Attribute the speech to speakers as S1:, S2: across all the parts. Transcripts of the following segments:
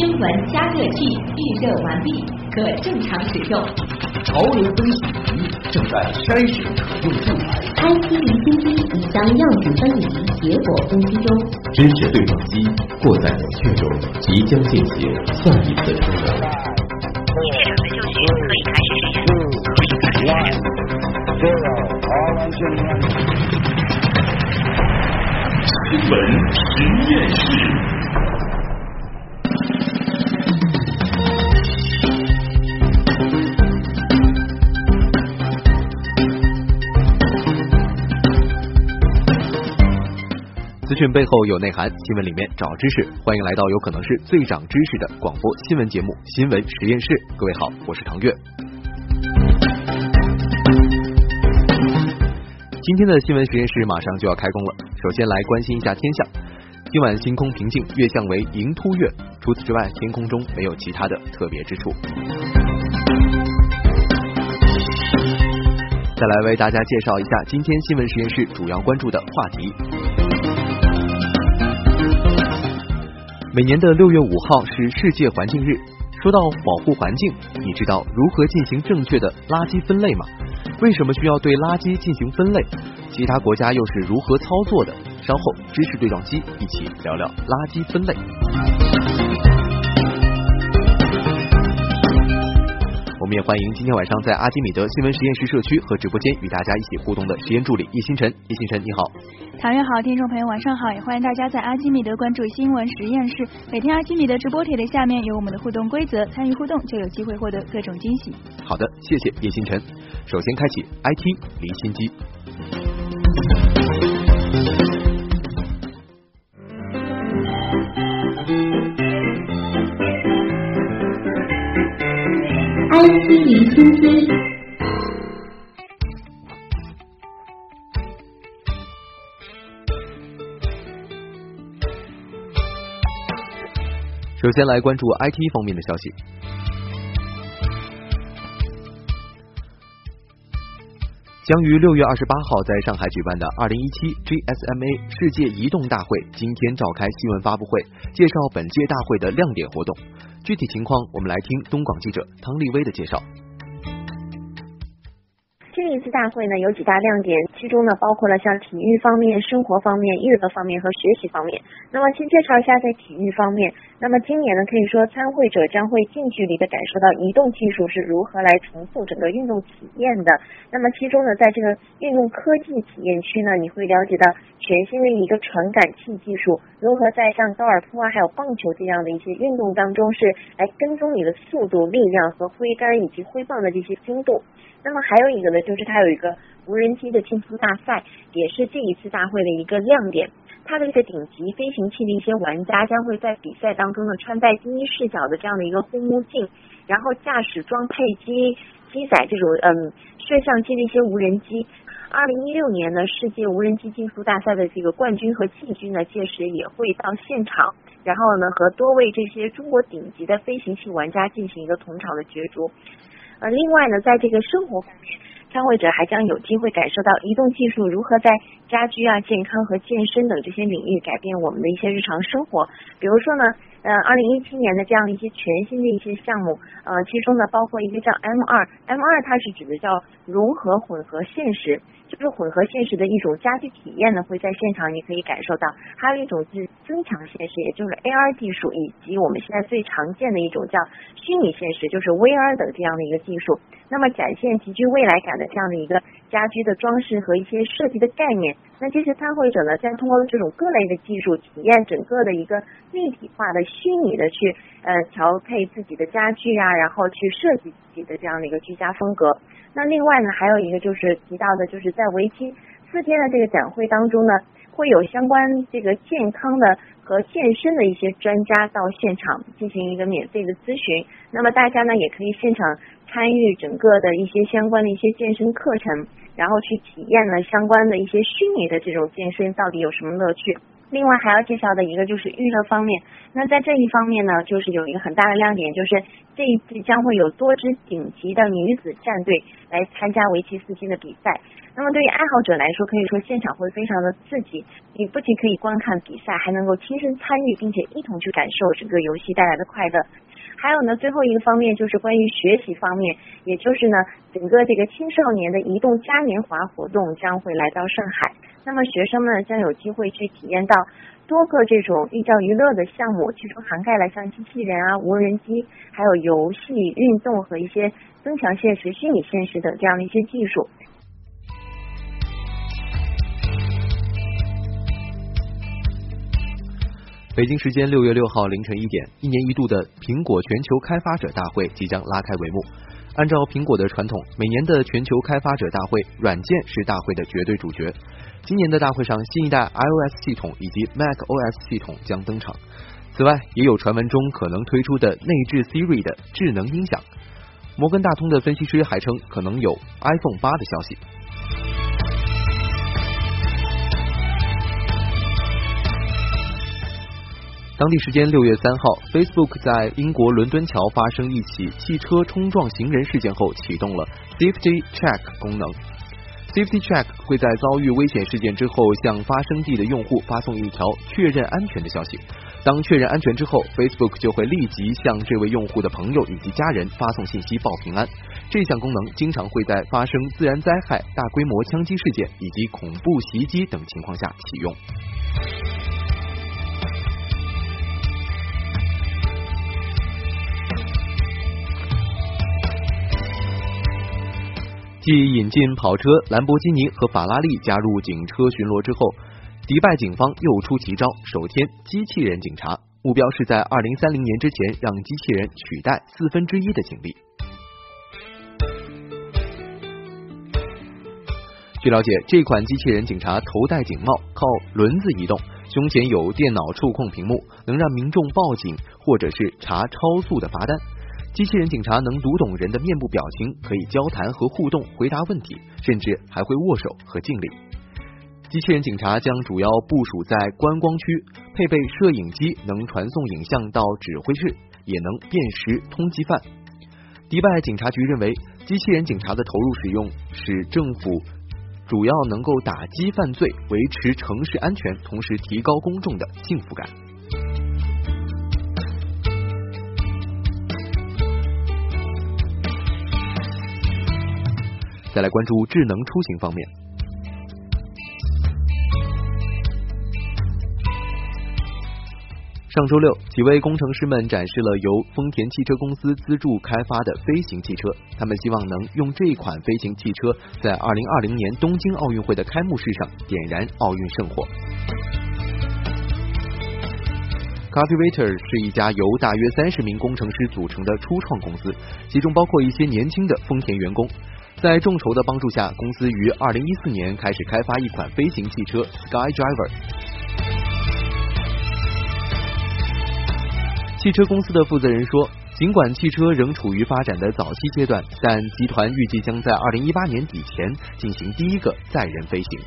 S1: 新闻加热器预热完毕，可正常使用。
S2: 潮流分析仪正在筛选可用素材。
S3: IC 离心机已将样品分离，结果分析中。
S4: 知识对撞机或在冷却中，即将进行下一次充能。
S5: 现场的就绪可以开始实验。
S2: 新闻实验室。
S6: 讯背后有内涵，新闻里面找知识。欢迎来到有可能是最长知识的广播新闻节目《新闻实验室》。各位好，我是唐月。今天的新闻实验室马上就要开工了，首先来关心一下天象。今晚星空平静，月相为迎突月。除此之外，天空中没有其他的特别之处。再来为大家介绍一下今天新闻实验室主要关注的话题。每年的六月五号是世界环境日。说到保护环境，你知道如何进行正确的垃圾分类吗？为什么需要对垃圾进行分类？其他国家又是如何操作的？稍后知识对撞机一起聊聊垃圾分类。们也欢迎今天晚上在阿基米德新闻实验室社区和直播间与大家一起互动的实验助理叶星辰。叶星辰，你好。
S7: 唐月好，听众朋友晚上好，也欢迎大家在阿基米德关注新闻实验室。每天阿基米德直播帖的下面有我们的互动规则，参与互动就有机会获得各种惊喜。
S6: 好的，谢谢叶星辰。首先开启 IT 离心机。
S3: IC 离心机。
S6: 首先来关注 IT 方面的消息。将于六月二十八号在上海举办的二零一七 GSMA 世界移动大会今天召开新闻发布会，介绍本届大会的亮点活动。具体情况，我们来听东广记者汤立威的介绍。
S8: 这一次大会呢有几大亮点，其中呢包括了像体育方面、生活方面、娱乐方面和学习方面。那么先介绍一下在体育方面，那么今年呢可以说参会者将会近距离的感受到移动技术是如何来重塑整个运动体验的。那么其中呢在这个运动科技体验区呢，你会了解到全新的一个传感器技术，如何在像高尔夫啊还有棒球这样的一些运动当中是来跟踪你的速度、力量和挥杆以及挥棒的这些精度。那么还有一个呢，就是它有一个无人机的竞速大赛，也是这一次大会的一个亮点。他的这个顶级飞行器的一些玩家将会在比赛当中呢，穿戴第一视角的这样的一个护目镜，然后驾驶装配机机载这种嗯摄像机的一些无人机。二零一六年呢，世界无人机竞速大赛的这个冠军和季军呢，届时也会到现场，然后呢和多位这些中国顶级的飞行器玩家进行一个同场的角逐。呃，另外呢，在这个生活方面，参会者还将有机会感受到移动技术如何在家居啊、健康和健身等这些领域改变我们的一些日常生活。比如说呢，呃，二零一七年的这样一些全新的一些项目，呃，其中呢包括一个叫 M 二，M 二它是指的叫融合混合现实，就是混合现实的一种家居体验呢，会在现场你可以感受到。还有一种是增强现实，也就是 AR 技术，以及我们现在最常见的一种叫虚拟现实，就是 VR 等这样的一个技术。那么展现极具未来感的这样的一个家居的装饰和一些设计的概念。那这些参会者呢，在通过这种各类的技术，体验整个的一个立体化的虚拟的去呃调配自己的家具啊，然后去设计自己的这样的一个居家风格。那另外呢，还有一个就是提到的，就是在为期四天的这个展会当中呢，会有相关这个健康的和健身的一些专家到现场进行一个免费的咨询。那么大家呢，也可以现场参与整个的一些相关的一些健身课程。然后去体验了相关的一些虚拟的这种健身到底有什么乐趣？另外还要介绍的一个就是娱乐方面，那在这一方面呢，就是有一个很大的亮点，就是这一次将会有多支顶级的女子战队来参加围棋四天的比赛。那么对于爱好者来说，可以说现场会非常的刺激，你不仅可以观看比赛，还能够亲身参与，并且一同去感受整个游戏带来的快乐。还有呢，最后一个方面就是关于学习方面，也就是呢，整个这个青少年的移动嘉年华活动将会来到上海。那么学生们将有机会去体验到多个这种寓教于乐的项目，其中涵盖了像机器人啊、无人机，还有游戏、运动和一些增强现实、虚拟现实等这样的一些技术。
S6: 北京时间六月六号凌晨一点，一年一度的苹果全球开发者大会即将拉开帷幕。按照苹果的传统，每年的全球开发者大会，软件是大会的绝对主角。今年的大会上，新一代 iOS 系统以及 macOS 系统将登场。此外，也有传闻中可能推出的内置 Siri 的智能音响。摩根大通的分析师还称，可能有 iPhone 八的消息。当地时间六月三号，Facebook 在英国伦敦桥发生一起汽车冲撞行人事件后，启动了 Safety Check 功能。Safety Check 会在遭遇危险事件之后，向发生地的用户发送一条确认安全的消息。当确认安全之后，Facebook 就会立即向这位用户的朋友以及家人发送信息报平安。这项功能经常会在发生自然灾害、大规模枪击事件以及恐怖袭击等情况下启用。继引进跑车兰博基尼和法拉利加入警车巡逻之后，迪拜警方又出奇招，首添机器人警察，目标是在二零三零年之前让机器人取代四分之一的警力。据了解，这款机器人警察头戴警帽，靠轮子移动，胸前有电脑触控屏幕，能让民众报警或者是查超速的罚单。机器人警察能读懂人的面部表情，可以交谈和互动，回答问题，甚至还会握手和敬礼。机器人警察将主要部署在观光区，配备摄影机，能传送影像到指挥室，也能辨识通缉犯。迪拜警察局认为，机器人警察的投入使用，使政府主要能够打击犯罪，维持城市安全，同时提高公众的幸福感。再来关注智能出行方面。上周六，几位工程师们展示了由丰田汽车公司资助开发的飞行汽车，他们希望能用这款飞行汽车在二零二零年东京奥运会的开幕式上点燃奥运圣火。Cultivator 是一家由大约三十名工程师组成的初创公司，其中包括一些年轻的丰田员工。在众筹的帮助下，公司于二零一四年开始开发一款飞行汽车 SkyDriver。汽车公司的负责人说，尽管汽车仍处于发展的早期阶段，但集团预计将在二零一八年底前进行第一个载人飞行。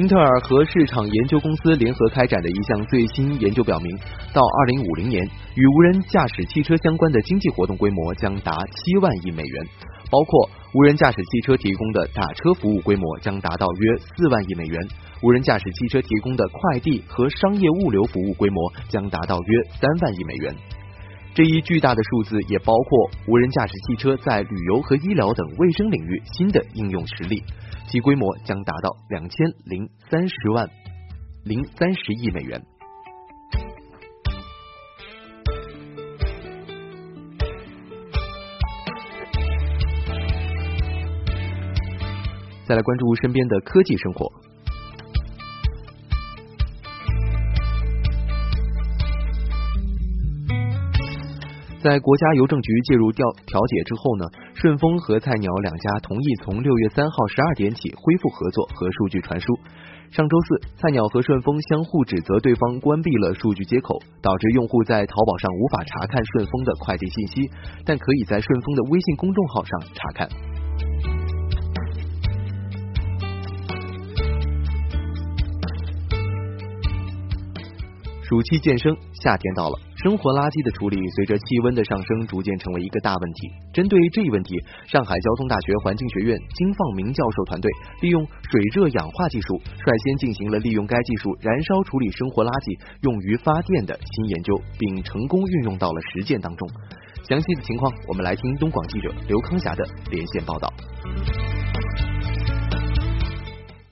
S6: 英特尔和市场研究公司联合开展的一项最新研究表明，到二零五零年，与无人驾驶汽车相关的经济活动规模将达七万亿美元，包括无人驾驶汽车提供的打车服务规模将达到约四万亿美元，无人驾驶汽车提供的快递和商业物流服务规模将达到约三万亿美元。这一巨大的数字也包括无人驾驶汽车在旅游和医疗等卫生领域新的应用实力。其规模将达到两千零三十万零三十亿美元。再来关注身边的科技生活。在国家邮政局介入调调解之后呢，顺丰和菜鸟两家同意从六月三号十二点起恢复合作和数据传输。上周四，菜鸟和顺丰相互指责对方关闭了数据接口，导致用户在淘宝上无法查看顺丰的快递信息，但可以在顺丰的微信公众号上查看。暑期渐生，夏天到了，生活垃圾的处理随着气温的上升，逐渐成为一个大问题。针对这一问题，上海交通大学环境学院金放明教授团队利用水热氧化技术，率先进行了利用该技术燃烧处理生活垃圾用于发电的新研究，并成功运用到了实践当中。详细的情况，我们来听东广记者刘康霞的连线报道。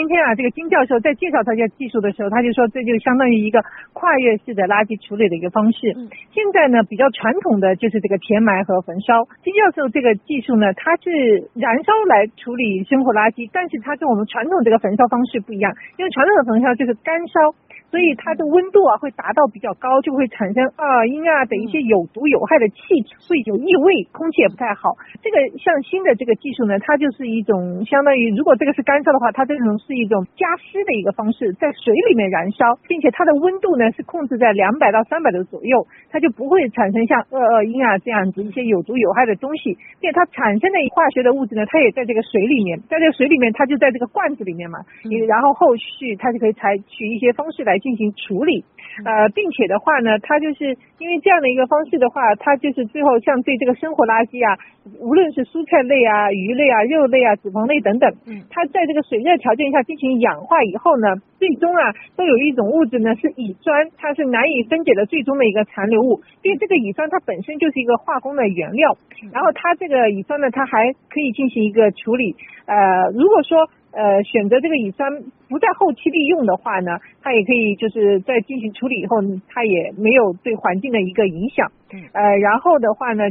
S9: 今天啊，这个金教授在介绍他家技术的时候，他就说这就相当于一个跨越式的垃圾处理的一个方式。现在呢，比较传统的就是这个填埋和焚烧。金教授这个技术呢，它是燃烧来处理生活垃圾，但是它跟我们传统这个焚烧方式不一样，因为传统的焚烧就是干烧。所以它的温度啊会达到比较高，就会产生二阴啊等一些有毒有害的气体，会有异味，空气也不太好。这个像新的这个技术呢，它就是一种相当于，如果这个是干燥的话，它这种是一种加湿的一个方式，在水里面燃烧，并且它的温度呢是控制在两百到三百度左右，它就不会产生像二二阴啊这样子一些有毒有害的东西。并且它产生的化学的物质呢，它也在这个水里面，在这个水里面，它就在这个罐子里面嘛，你然后后续它就可以采取一些方式来。进行处理，呃，并且的话呢，它就是因为这样的一个方式的话，它就是最后像对这个生活垃圾啊，无论是蔬菜类啊、鱼类啊、肉类啊、脂肪类等等，嗯，它在这个水热条件下进行氧化以后呢，最终啊，都有一种物质呢是乙酸，它是难以分解的最终的一个残留物，因为这个乙酸它本身就是一个化工的原料，然后它这个乙酸呢，它还可以进行一个处理，呃，如果说。呃，选择这个乙酸不在后期利用的话呢，它也可以就是在进行处理以后，它也没有对环境的一个影响。呃，然后的话呢，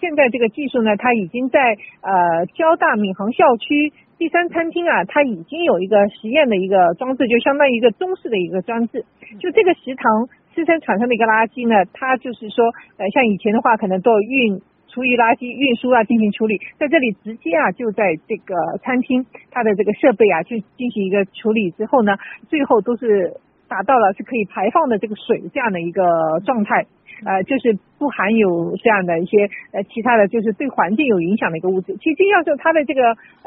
S9: 现在这个技术呢，它已经在呃交大闵行校区第三餐厅啊，它已经有一个实验的一个装置，就相当于一个中式的一个装置。就这个食堂自身产生的一个垃圾呢，它就是说，呃，像以前的话，可能都运。厨余垃圾运输啊，进行处理，在这里直接啊，就在这个餐厅，它的这个设备啊，去进行一个处理之后呢，最后都是达到了是可以排放的这个水这样的一个状态，呃，就是不含有这样的一些呃其他的就是对环境有影响的一个物质。其实金教授他的这个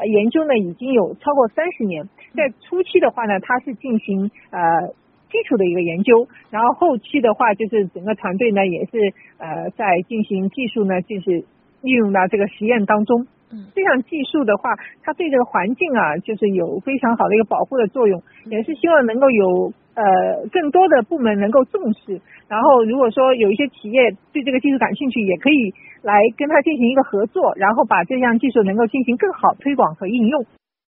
S9: 研究呢，已经有超过三十年，在初期的话呢，他是进行呃。基础的一个研究，然后后期的话就是整个团队呢也是呃在进行技术呢就是运用到这个实验当中。嗯，这项技术的话，它对这个环境啊就是有非常好的一个保护的作用，也是希望能够有呃更多的部门能够重视。然后如果说有一些企业对这个技术感兴趣，也可以来跟他进行一个合作，然后把这项技术能够进行更好推广和应用。